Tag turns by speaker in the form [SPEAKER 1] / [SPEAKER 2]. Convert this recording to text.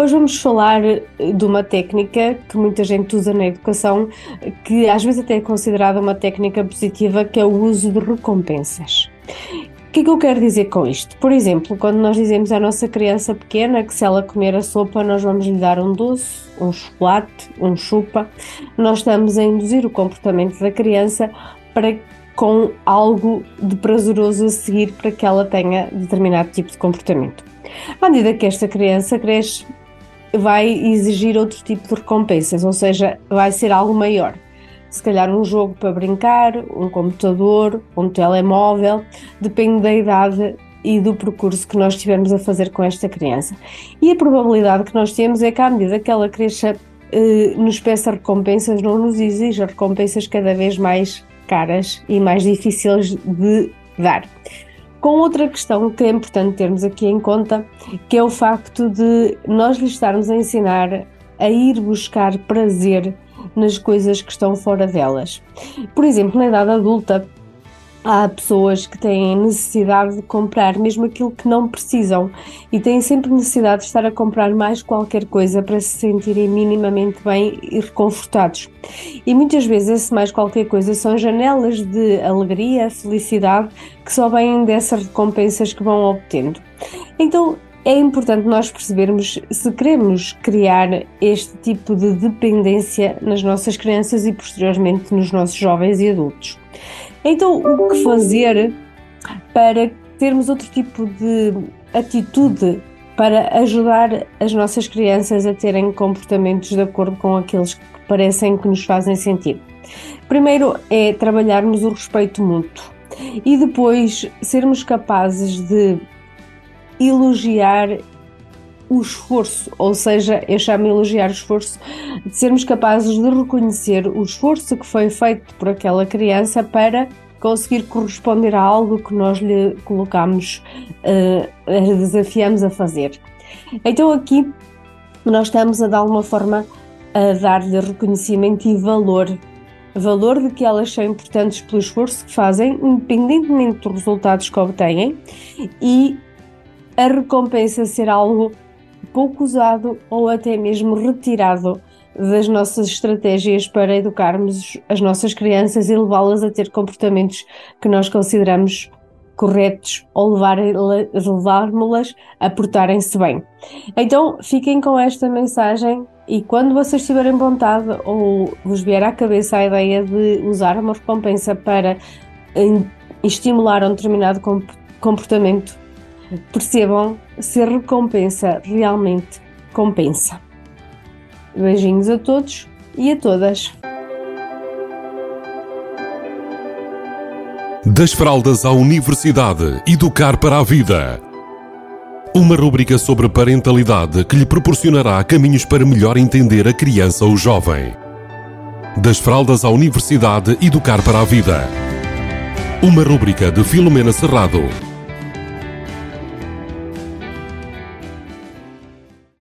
[SPEAKER 1] Hoje vamos falar eh, de uma técnica que muita gente usa na educação, que às vezes até é considerada uma técnica positiva, que é o uso de recompensas. O que é que eu quero dizer com isto? Por exemplo, quando nós dizemos à nossa criança pequena que se ela comer a sopa nós vamos lhe dar um doce, um chocolate, um chupa, nós estamos a induzir o comportamento da criança para com algo de prazeroso a seguir para que ela tenha determinado tipo de comportamento. À medida que esta criança cresce, vai exigir outro tipo de recompensas, ou seja, vai ser algo maior. Se calhar um jogo para brincar, um computador, um telemóvel, depende da idade e do percurso que nós estivermos a fazer com esta criança. E a probabilidade que nós temos é que, à medida que ela cresça, eh, nos peça recompensas, não nos exija recompensas cada vez mais caras e mais difíceis de dar. Com outra questão que é importante termos aqui em conta, que é o facto de nós lhe estarmos a ensinar a ir buscar prazer nas coisas que estão fora delas. Por exemplo, na idade adulta, há pessoas que têm necessidade de comprar mesmo aquilo que não precisam e têm sempre necessidade de estar a comprar mais qualquer coisa para se sentirem minimamente bem e reconfortados. E muitas vezes esse mais qualquer coisa são janelas de alegria, felicidade que só vêm dessas recompensas que vão obtendo. Então é importante nós percebermos se queremos criar este tipo de dependência nas nossas crianças e posteriormente nos nossos jovens e adultos. Então, o que fazer para termos outro tipo de atitude para ajudar as nossas crianças a terem comportamentos de acordo com aqueles que parecem que nos fazem sentido? Primeiro é trabalharmos o respeito mútuo e depois sermos capazes de elogiar o esforço, ou seja, eu chamo elogiar o esforço, de sermos capazes de reconhecer o esforço que foi feito por aquela criança para conseguir corresponder a algo que nós lhe colocamos, uh, desafiamos a fazer. Então aqui nós estamos a de alguma forma a dar-lhe reconhecimento e valor, valor de que elas são importantes pelo esforço que fazem, independentemente dos resultados que obtêm, e a recompensa ser algo pouco usado ou até mesmo retirado das nossas estratégias para educarmos as nossas crianças e levá-las a ter comportamentos que nós consideramos corretos ou levarmos-las a portarem-se bem. Então, fiquem com esta mensagem e quando vocês tiverem vontade ou vos vier à cabeça a ideia de usar uma recompensa para estimular um determinado comportamento, percebam se a recompensa realmente compensa. Beijinhos a todos e a todas.
[SPEAKER 2] Das fraldas à universidade, educar para a vida. Uma rúbrica sobre parentalidade que lhe proporcionará caminhos para melhor entender a criança ou jovem. Das fraldas à universidade, educar para a vida. Uma rúbrica de Filomena Serrado